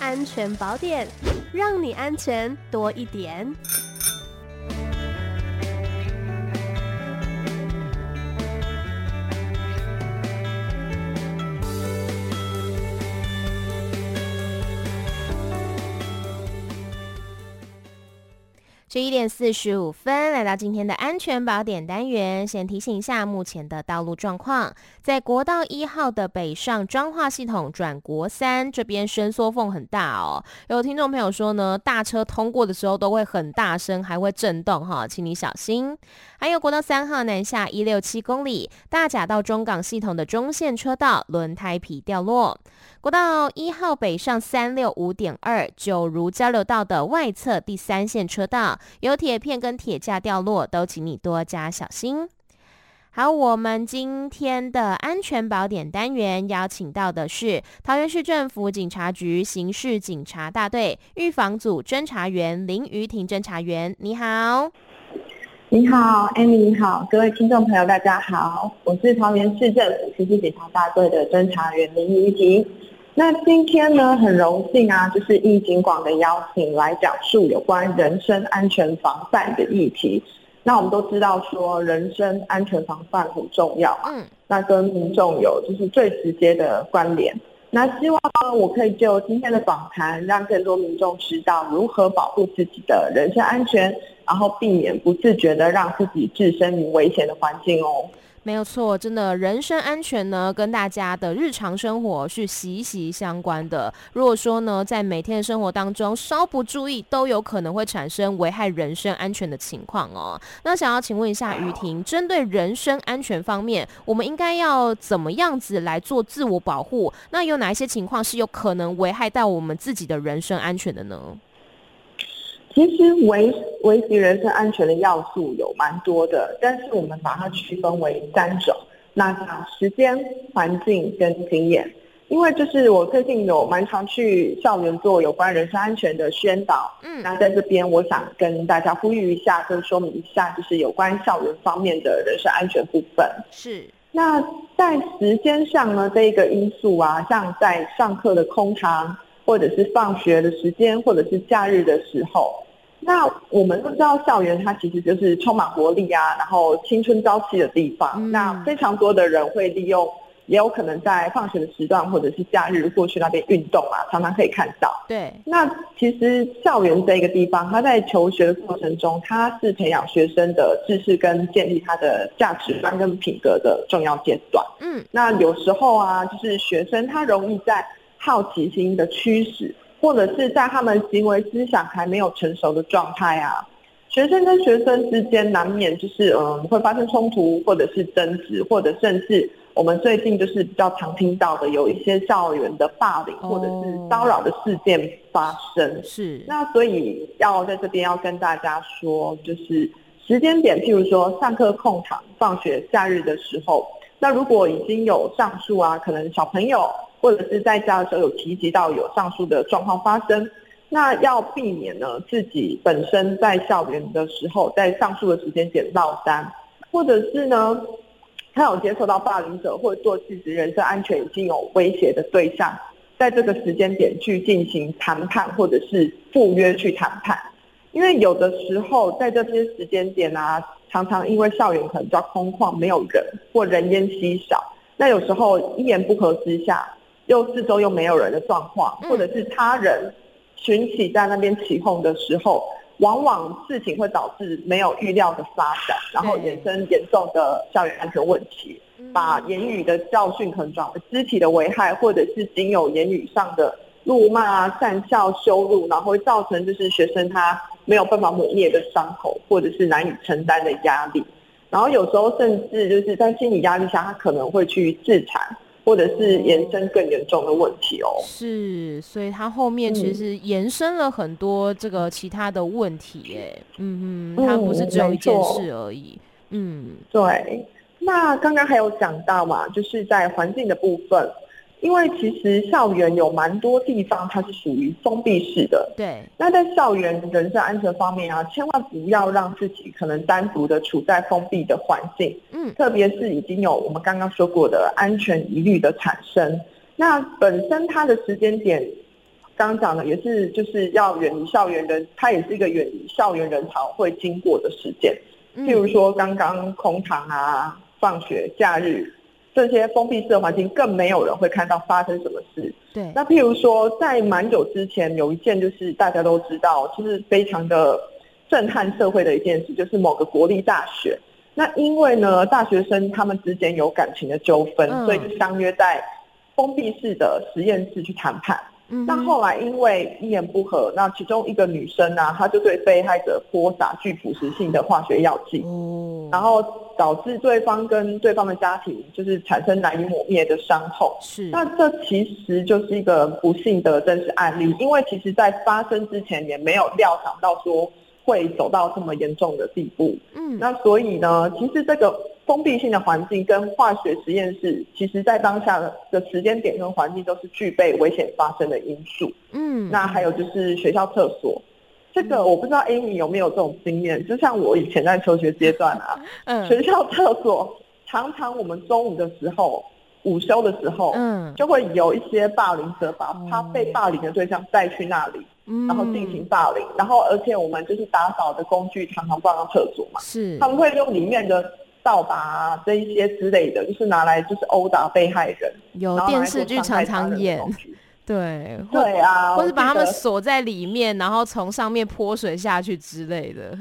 安全宝典，让你安全多一点。十一点四十五分，来到今天的安全宝典单元。先提醒一下目前的道路状况，在国道一号的北上彰化系统转国三这边伸缩缝很大哦。有听众朋友说呢，大车通过的时候都会很大声，还会震动哈，请你小心。还有国道三号南下一六七公里，大甲到中港系统的中线车道轮胎皮掉落。国道一号北上三六五点二九如交流道的外侧第三线车道。有铁片跟铁架掉落，都请你多加小心。好，我们今天的安全宝典单元邀请到的是桃园市政府警察局刑事警察大队预防组侦查员林瑜婷侦查员，你好。你好，Amy，你好，各位听众朋友，大家好，我是桃园市政府刑事警察大队的侦查员林怡婷。那今天呢，很荣幸啊，就是应警广的邀请来讲述有关人身安全防范的议题。那我们都知道说，人身安全防范很重要啊，嗯，那跟民众有就是最直接的关联。那希望呢，我可以就今天的访谈，让更多民众知道如何保护自己的人身安全，然后避免不自觉的让自己置身于危险的环境哦。没有错，真的人身安全呢，跟大家的日常生活是息息相关的。如果说呢，在每天的生活当中稍不注意，都有可能会产生危害人身安全的情况哦。那想要请问一下雨婷，针对人身安全方面，我们应该要怎么样子来做自我保护？那有哪一些情况是有可能危害到我们自己的人身安全的呢？其实维维系人身安全的要素有蛮多的，但是我们把它区分为三种。那时间、环境跟经验，因为就是我最近有蛮常去校园做有关人身安全的宣导。嗯，那在这边我想跟大家呼吁一下，跟说明一下，就是有关校园方面的人身安全部分。是。那在时间上呢，这一个因素啊，像在上课的空堂。或者是放学的时间，或者是假日的时候，那我们都知道校园它其实就是充满活力啊，然后青春朝气的地方。嗯。那非常多的人会利用，也有可能在放学的时段或者是假日过去那边运动啊，常常可以看到。对。那其实校园这个地方，它在求学的过程中，它是培养学生的知识跟建立他的价值观跟品格的重要阶段。嗯。那有时候啊，就是学生他容易在好奇心的驱使，或者是在他们行为思想还没有成熟的状态啊，学生跟学生之间难免就是嗯会发生冲突，或者是争执，或者甚至我们最近就是比较常听到的有一些校园的霸凌或者是骚扰的事件发生。是，那所以要在这边要跟大家说，就是时间点，譬如说上课空堂、放学、假日的时候，那如果已经有上述啊，可能小朋友。或者是在家的时候有提及到有上述的状况发生，那要避免呢自己本身在校园的时候，在上述的时间点落单，或者是呢他有接受到霸凌者或者做自己人身安全已经有威胁的对象，在这个时间点去进行谈判或者是赴约去谈判，因为有的时候在这些时间点啊，常常因为校园可能比较空旷，没有人或人烟稀少，那有时候一言不合之下。又四周又没有人的状况，或者是他人群起在那边起哄的时候，往往事情会导致没有预料的发展，然后衍生严重的校园安全问题，把言语的教训可能转为肢体的危害，或者是仅有言语上的辱骂、讪笑、羞辱，然后会造成就是学生他没有办法抹灭的伤口，或者是难以承担的压力，然后有时候甚至就是在心理压力下，他可能会去自残。或者是延伸更严重的问题哦，是，所以它后面其实延伸了很多这个其他的问题，哎，嗯嗯，它不是只有一件事而已，嗯，对。那刚刚还有讲到嘛，就是在环境的部分。因为其实校园有蛮多地方，它是属于封闭式的。对。那在校园人身安全方面啊，千万不要让自己可能单独的处在封闭的环境。嗯。特别是已经有我们刚刚说过的安全疑虑的产生，那本身它的时间点，刚刚讲的，也是就是要远离校园人，它也是一个远离校园人潮会经过的时间。譬如说，刚刚空堂啊、放学、假日这些封闭式的环境，更没有人会看到发生什么事。对。那譬如说，在蛮久之前，有一件就是大家都知道，就是非常的震撼社会的一件事，就是某个国立大学。那因为呢，大学生他们之间有感情的纠纷，嗯、所以就相约在封闭式的实验室去谈判。嗯、那后来因为一言不合，那其中一个女生呢、啊，她就对被害者泼洒具腐蚀性的化学药剂，嗯、然后导致对方跟对方的家庭就是产生难以抹灭的伤痛。是，那这其实就是一个不幸的真实案例，因为其实在发生之前也没有料想到说会走到这么严重的地步。嗯，那所以呢，其实这个。封闭性的环境跟化学实验室，其实在当下的时间点跟环境都是具备危险发生的因素。嗯，那还有就是学校厕所，这个我不知道 Amy 有没有这种经验？就像我以前在求学阶段啊，嗯，学校厕所常常我们中午的时候、午休的时候，嗯，就会有一些霸凌者把他被霸凌的对象带去那里，嗯，然后进行霸凌，然后而且我们就是打扫的工具常常放到厕所嘛，是，他们会用里面的。扫把啊，这一些之类的，就是拿来就是殴打被害人。有电视剧常常演，对对啊，或是把他们锁在里面，然后从上面泼水下去之类的。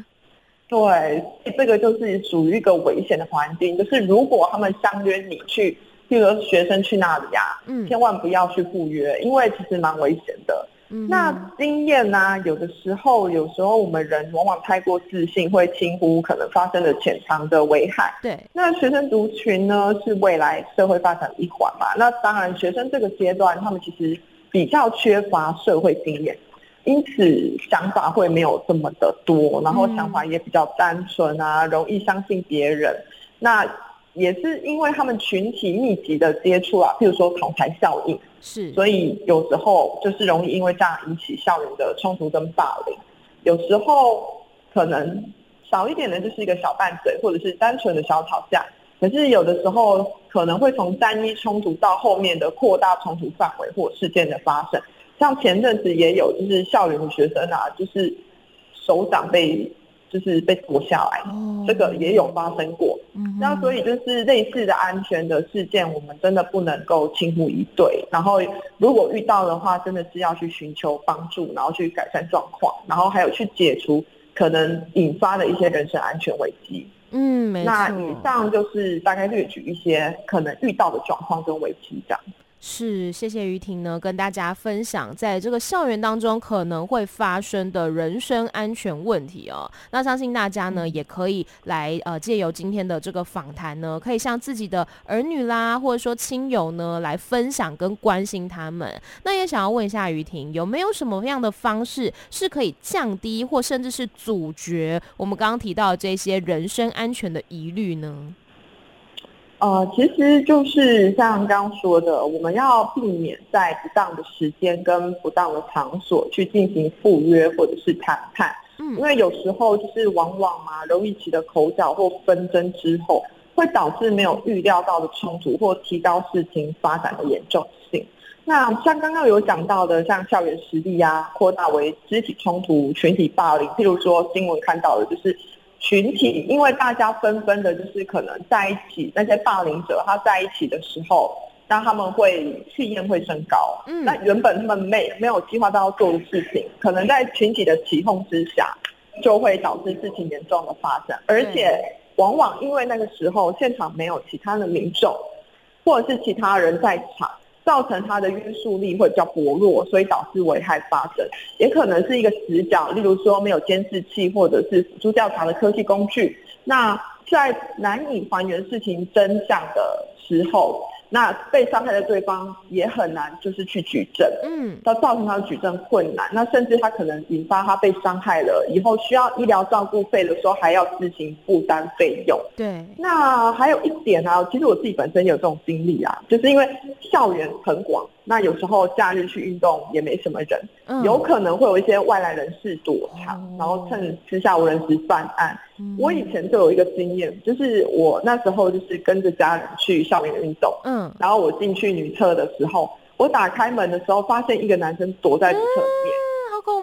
对，这个就是属于一个危险的环境。就是如果他们相约你去，譬如说学生去那里呀、啊，嗯，千万不要去赴约，因为其实蛮危险的。嗯、那经验呢、啊？有的时候，有时候我们人往往太过自信，会轻忽可能发生的潜藏的危害。对，那学生族群呢，是未来社会发展的一环嘛？那当然，学生这个阶段，他们其实比较缺乏社会经验，因此想法会没有这么的多，然后想法也比较单纯啊，容易相信别人。那也是因为他们群体密集的接触啊，譬如说同台效应。是，所以有时候就是容易因为这样引起校园的冲突跟霸凌，有时候可能少一点的就是一个小拌嘴，或者是单纯的小吵架，可是有的时候可能会从单一冲突到后面的扩大冲突范围或事件的发生，像前阵子也有就是校园的学生啊，就是手掌被。就是被夺下来，这个也有发生过。那所以就是类似的安全的事件，我们真的不能够轻忽一对。然后如果遇到的话，真的是要去寻求帮助，然后去改善状况，然后还有去解除可能引发的一些人身安全危机。嗯，没错。那以上就是大概略举一些可能遇到的状况跟危机这样。是，谢谢于婷呢，跟大家分享在这个校园当中可能会发生的人身安全问题哦。那相信大家呢，也可以来呃，借由今天的这个访谈呢，可以向自己的儿女啦，或者说亲友呢，来分享跟关心他们。那也想要问一下于婷，有没有什么样的方式是可以降低或甚至是阻绝我们刚刚提到的这些人身安全的疑虑呢？呃，其实就是像刚刚说的，我们要避免在不当的时间跟不当的场所去进行赴约或者是谈判。嗯，因为有时候就是往往嘛，容易起的口角或纷争之后，会导致没有预料到的冲突，或提高事情发展的严重性。那像刚刚有讲到的，像校园实力啊，扩大为肢体冲突、群体霸凌，譬如说新闻看到的，就是。群体，因为大家纷纷的，就是可能在一起，那些霸凌者他在一起的时候，那他们会气焰会升高。嗯，那原本他们没没有计划到要做的事情，可能在群体的起哄之下，就会导致事情严重的发展。而且，往往因为那个时候现场没有其他的民众，或者是其他人在场。造成它的约束力会比较薄弱，所以导致危害发生，也可能是一个死角，例如说没有监视器或者是辅助调查的科技工具。那在难以还原事情真相的时候，那被伤害的对方也很难，就是去举证，嗯，他造成他的举证困难，那甚至他可能引发他被伤害了以后需要医疗照顾费的时候，还要自行负担费用。对，那还有一点呢、啊，其实我自己本身也有这种经历啊，就是因为校园很广。那有时候假日去运动也没什么人，嗯、有可能会有一些外来人士躲藏，嗯、然后趁私下无人时犯案。嗯、我以前就有一个经验，就是我那时候就是跟着家人去校园运动，嗯，然后我进去女厕的时候，我打开门的时候，发现一个男生躲在厕所里面。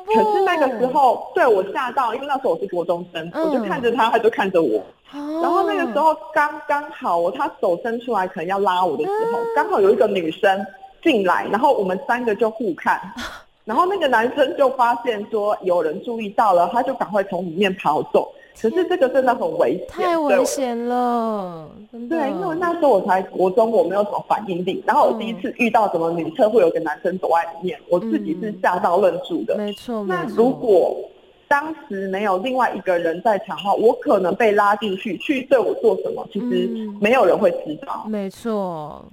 可是那个时候，对我吓到，因为那时候我是国中生，嗯、我就看着他，他就看着我。哦、然后那个时候刚刚好，他手伸出来可能要拉我的时候，嗯、刚好有一个女生进来，然后我们三个就互看。然后那个男生就发现说有人注意到了，他就赶快从里面跑走。可是这个真的很危险，太危险了。对，因为那时候我才国中，我没有什么反应力。然后我第一次遇到什么女厕会有个男生走在里面，我自己是吓到愣住的。没错，那如果当时没有另外一个人在场的话，我可能被拉进去去对我做什么，其实没有人会知道。没错。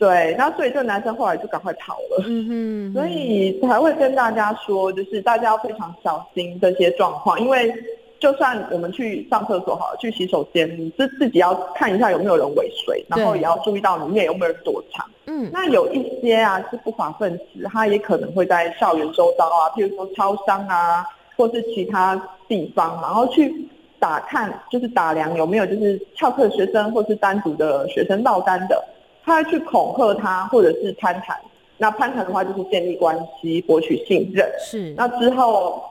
对，那所以这个男生后来就赶快跑了。嗯哼，所以才会跟大家说，就是大家要非常小心这些状况，因为。就算我们去上厕所好了，去洗手间，你是自己要看一下有没有人尾随，然后也要注意到里面有没有人躲藏。嗯，那有一些啊是不法分子，他也可能会在校园周遭啊，譬如说超商啊，或是其他地方，然后去打看，就是打量有没有就是翘课学生或是单独的学生落单的，他会去恐吓他，或者是攀谈。那攀谈的话就是建立关系，博取信任。是，那之后。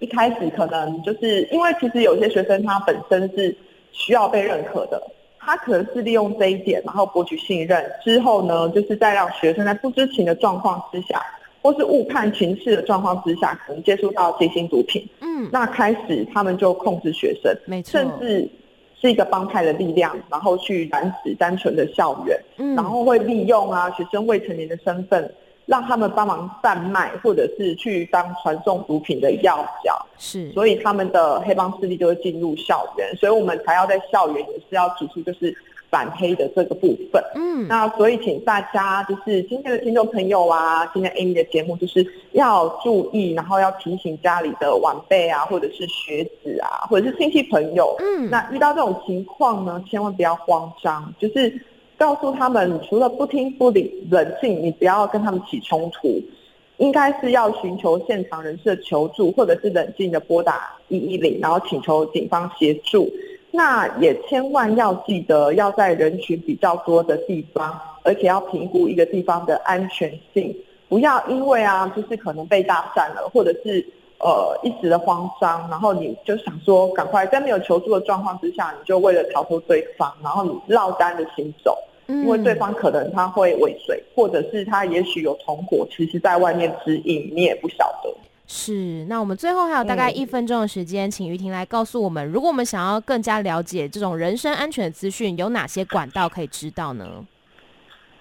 一开始可能就是因为其实有些学生他本身是需要被认可的，他可能是利用这一点，然后博取信任之后呢，就是在让学生在不知情的状况之下，或是误判情势的状况之下，可能接触到新型毒品。嗯，那开始他们就控制学生，没错，甚至是一个帮派的力量，然后去染指单纯的校园，嗯，然后会利用啊学生未成年的身份。让他们帮忙贩卖，或者是去当传送毒品的要角，是，所以他们的黑帮势力就会进入校园，所以我们才要在校园也是要提出就是反黑的这个部分。嗯，那所以请大家就是今天的听众朋友啊，今天 Amy 的节目就是要注意，然后要提醒家里的晚辈啊，或者是学子啊，或者是亲戚朋友，嗯，那遇到这种情况呢，千万不要慌张，就是。告诉他们，除了不听不理、冷静，你不要跟他们起冲突，应该是要寻求现场人士的求助，或者是冷静的拨打一一零，然后请求警方协助。那也千万要记得，要在人群比较多的地方，而且要评估一个地方的安全性，不要因为啊，就是可能被搭讪了，或者是呃一时的慌张，然后你就想说赶快在没有求助的状况之下，你就为了逃脱对方，然后你落单的行走。因为对方可能他会尾随，或者是他也许有同伙，其实在外面指引，你也不晓得。是，那我们最后还有大概一分钟的时间，嗯、请于婷来告诉我们，如果我们想要更加了解这种人身安全的资讯，有哪些管道可以知道呢？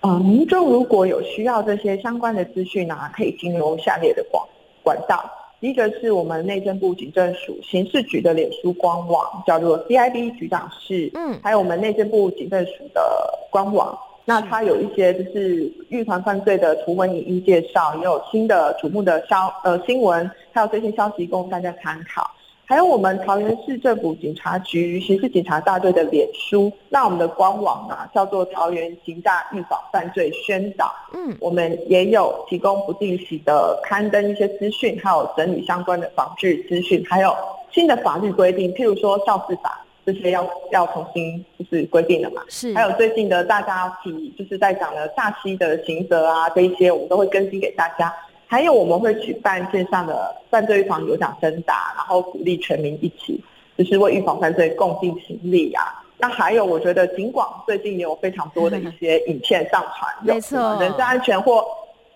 呃，民众如果有需要这些相关的资讯呢，可以经由下列的管管道。第一个是我们内政部警政署刑事局的脸书官网，叫做 CIB 局长室，嗯，还有我们内政部警政署的官网，那它有一些就是预防犯罪的图文影音介绍，也有新的瞩目的消呃新闻，还有最新消息供大家参考。还有我们桃园市政府警察局刑事警察大队的脸书，那我们的官网啊叫做桃园刑大预防犯罪宣导，嗯，我们也有提供不定期的刊登一些资讯，还有整理相关的防治资讯，还有新的法律规定，譬如说肇事法这些要要重新就是规定的嘛，是，还有最近的大家提就是在讲的诈欺的刑责啊，这一些我们都会更新给大家。还有我们会举办线上的犯罪预防有奖征答，然后鼓励全民一起，就是为预防犯罪共尽心力啊。那还有，我觉得尽管最近也有非常多的一些影片上传，没错，人身安全或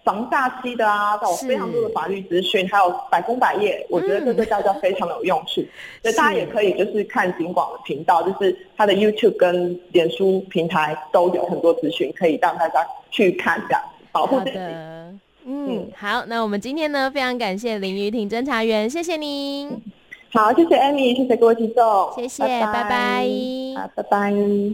防诈欺的啊，都有非常多的法律资讯，还有百工百业，我觉得这对大家非常的有用处。所以大家也可以就是看警广的频道，就是它的 YouTube 跟脸书平台都有很多资讯可以让大家去看，这样保护自己。嗯，好，那我们今天呢，非常感谢林于婷侦查员，谢谢您。好，谢谢 Amy，谢谢各位听众，谢谢，拜拜，好，拜拜。